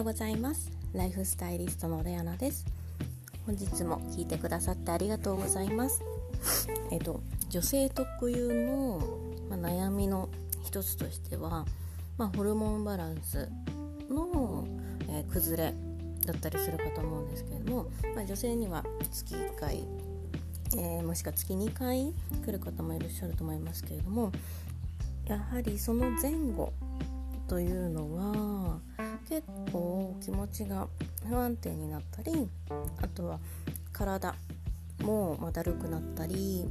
ようございます。ライフスタイリストのレアナです。本日も聞いてくださってありがとうございます。えっと女性特有の、まあ、悩みの一つとしては、まあ、ホルモンバランスの、えー、崩れだったりするかと思うんですけれども、まあ、女性には月1回、えー、もしくは月2回来る方もいらっしゃると思いますけれどもやはりその前後というのは結構気持ちが不安定になったりあとは体もまだるくなったり、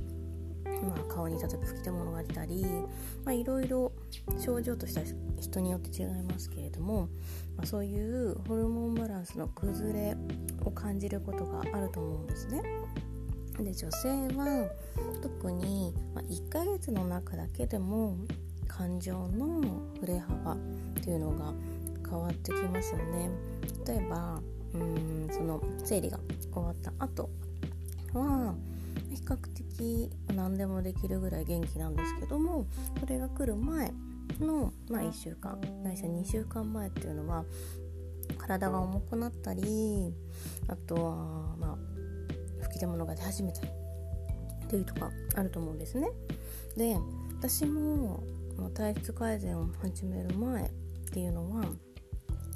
まあ、顔に例えば吹き出物が出たりいろいろ症状としては人によって違いますけれども、まあ、そういうホルモンバランスの崩れを感じることがあると思うんですね。で女性は特に、1ヶ月の中だけでも感情の振れ幅っていうのが変わってきますよね例えばうんその生理が終わった後は比較的何でもできるぐらい元気なんですけどもそれが来る前の、まあ、1週間ないしは2週間前っていうのは体が重くなったりあとは、まあ、吹き出物が出始めたりっていうとかあると思うんですね。で私も体質改善を始める前っていうのは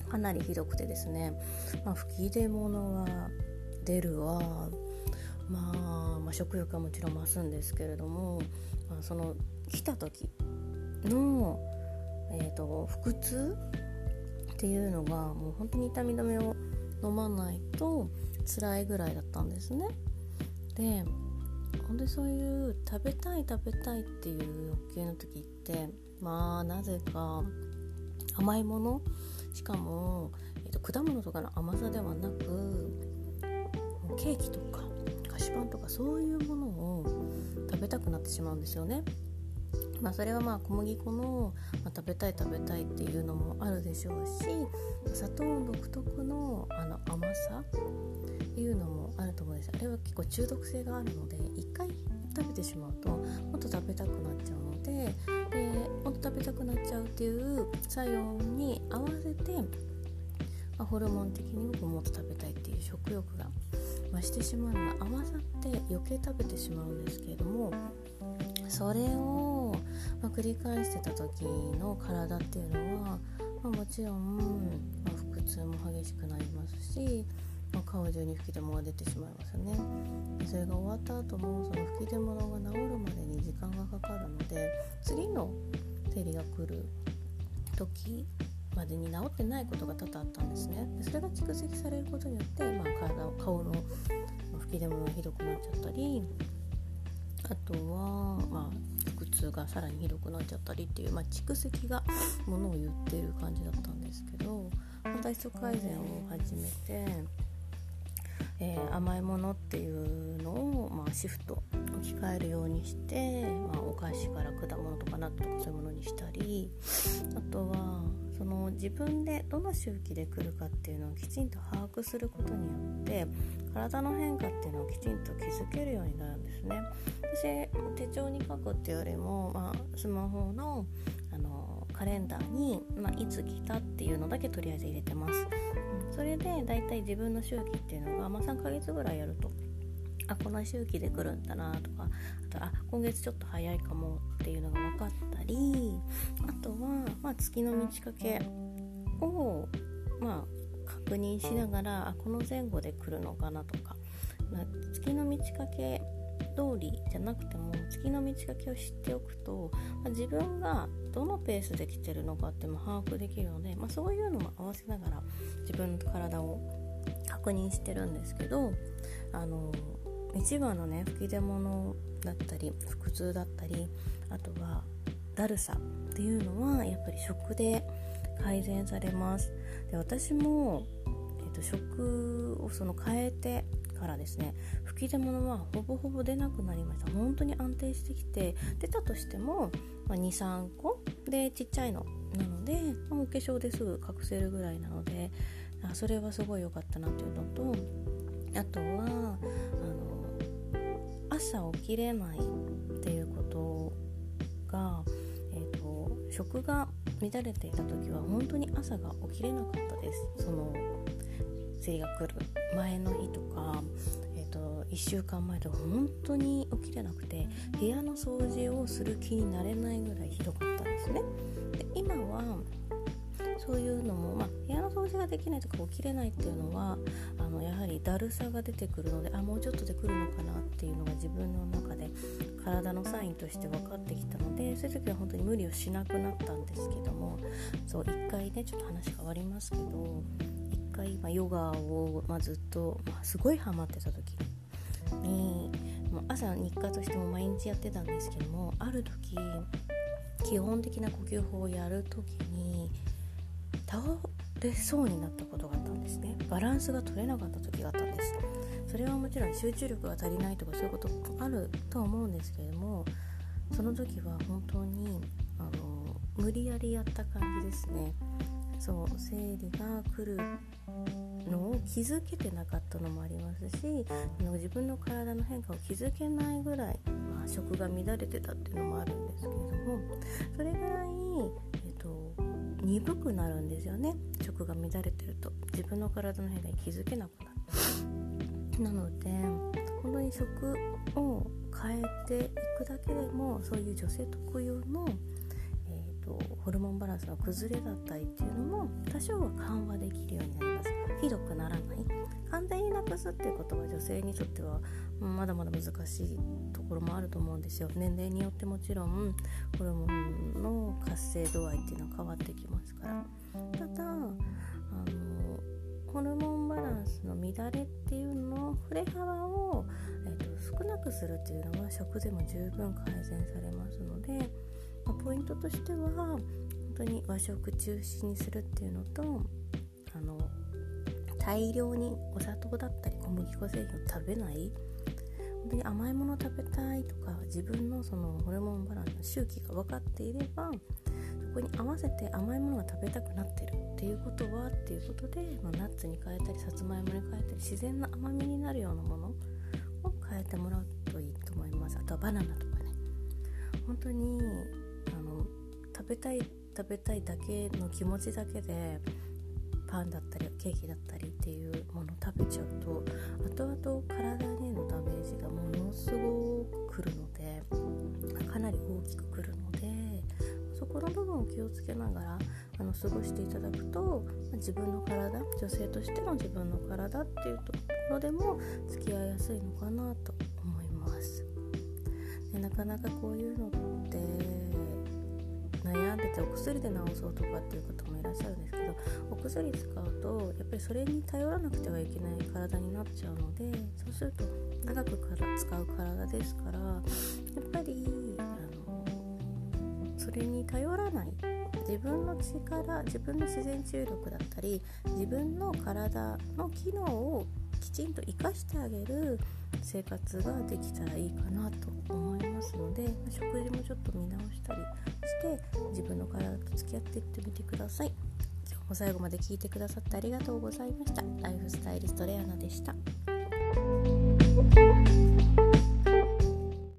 かなりひどくてですね、まあ、吹き出物は出るわ、まあ、まあ、食欲はもちろん増すんですけれども、まあ、その来た時の、えーと、腹痛っていうのがもう本当に痛み止めを飲まないと辛いぐらいだったんですね。でほんでそういう食べたい食べたいっていう欲求の時ってまあなぜか甘いものしかも、えーと、果物とかの甘さではなくケーキとか菓子パンとかそういうものを食べたくなってしまうんですよね。まあ、それはまあ小麦粉の、まあ、食べたい食べたいっていうのもあるでしょうし砂糖独特のあの甘さいうのもあると思うんですあれは結構中毒性があるので一回食べてしまうともっと食べたくなっちゃうのででもっと食べたくなっちゃうっていう作用に合わせて、まあ、ホルモン的にももっと食べたいっていう食欲が増してしまうのが合わさって余計食べてしまうんですけれどもそれを、ま、繰り返してた時の体っていうのは、まあ、もちろん、まあ、腹痛も激しくなりますしまあ、顔中に吹き出物が出てしまいますよね。それが終わった後もその吹き出物が治るまでに時間がかかるので次の生理が来る時までに治ってないことが多々あったんですね。でそれが蓄積されることによって、まあ、体顔の吹き出物がひどくなっちゃったりあとは、まあ、腹痛がさらにひどくなっちゃったりっていう、まあ、蓄積がものを言っている感じだったんですけど、まあ、体質改善を始めてえー、甘いものっていうのを、まあ、シフト置き換えるようにして、まあ、お菓子から果物とかナッツとかそういうものにしたりあとはその自分でどの周期で来るかっていうのをきちんと把握することによって体の変化っていうのをきちんと気づけるようになるんですね。私手帳に書くっていうよりも、まあ、スマホのカレンダーに、まあ、いつ来たっていうのだけとりあえず入れてます。うんそれで大体自分の周期っていうのが、まあ、3ヶ月ぐらいやるとあこの周期で来るんだなとかあとあ今月ちょっと早いかもっていうのが分かったりあとは、まあ、月の満ち欠けを、まあ、確認しながらあこの前後で来るのかなとか、まあ、月の満ち欠け通りじゃなくても月の満ち欠けを知っておくと、まあ、自分がどのペースで来てるのかっても把握できるので、まあ、そういうのも合わせながら自分の体を確認してるんですけどあの一番のね吹き出物だったり腹痛だったりあとはだるさっていうのはやっぱり食で改善されます。で私も、食をその変えてからですね吹き出物はほぼほぼ出なくなりました。本当に安定してきて出たとしても、まあ、23個でちっちゃいのなので、ま、お化粧ですぐ隠せるぐらいなのであそれはすごい良かったなっていうのとあとはあの朝起きれないっていうことが、えーと、食が乱れていた時は本当に朝が起きれなかったです。その生理が来る前の日とか、えーと、1週間前で本当に起きれなくて部屋の掃除をする気になれないぐらいひどかったんですね。で今はそういうのも、まあ、部屋の掃除ができないとか起きれないっていうのはあのやはりだるさが出てくるのであもうちょっとで来るのかなっていうのが自分の中で体のサインとして分かってきたのでそういう時は本当に無理をしなくなったんですけどもそう1回ねちょっと話変わりますけど回、まあ、ヨガを、まあ、ずっと、まあ、すごいハマってた時。にもう朝日課としても毎日やってたんですけどもある時基本的な呼吸法をやる時に倒れそうになったことがあったんですね。バランスが取れなかった時があったんです。それはもちろん集中力が足りないとかそういうこともあるとは思うんですけれどもその時は本当にあの無理やりやった感じですね。そう生理が来るのを気づけてなかったのもありますし自分の体の変化を気づけないぐらい、まあ、食が乱れてたっていうのもあるんですけれどもそれぐらい、えっと、鈍くなるんですよね。食が乱れてると。自分の体の変化に気づけなくなる。なので本当に食を変えていくだけでもそういう女性特有の、ホルモンバランスの崩れだったりっていうのも多少は緩和できるようになります。ひどくならない。完全になくすっていうことは女性にとってはまだまだ難しいところもあると思うんですよ。年齢によってもちろんホルモンの活性度合いっていうのは変わってきますから。ただあのホルモンバランスの乱れっていうのを振れ幅を、えーと、少なくするっていうのは食でも十分改善されますので、ポイントとしては本当に和食中心にするっていうのとあの大量にお砂糖だったり小麦粉製品を食べない。本当に甘いもの食べたいとか自分のそのホルモンバランスの周期が分かっていればそこに合わせて甘いものが食べたくなってる。っていうことはっていうことで、まあ、ナッツに変えたりさつまいもに変えたり自然な甘みになるようなものを変えてもらうといいと思います。あとはバナナとかね。本当にあの食べたい食べたいだけの気持ちだけでパンだったりケーキだったりっていうものを食べちゃうと後々体へのダメージがものすごくくるのでかなり大きくくるのでそこの部分を気をつけながらあの過ごしていただくと自分の体女性としての自分の体っていうところでも付き合いやすいのかなと思います。でなかなかこういうのって悩んでてお薬で治そうとかっていう方もいらっしゃるんですけどお薬使うとやっぱりそれに頼らなくてはいけない体になっちゃうのでそうすると長くから使う体ですからやっぱりあのそれに頼らない。自分の力自分の自然治癒力だったり自分の体の機能をきちんと生かしてあげる生活ができたらいいかなと思いますので食事もちょっと見直したりして自分の体と付き合っていってみてください。今日も最後まで聞いてくださってありがとうございました。ライフスタイリストレアナでした。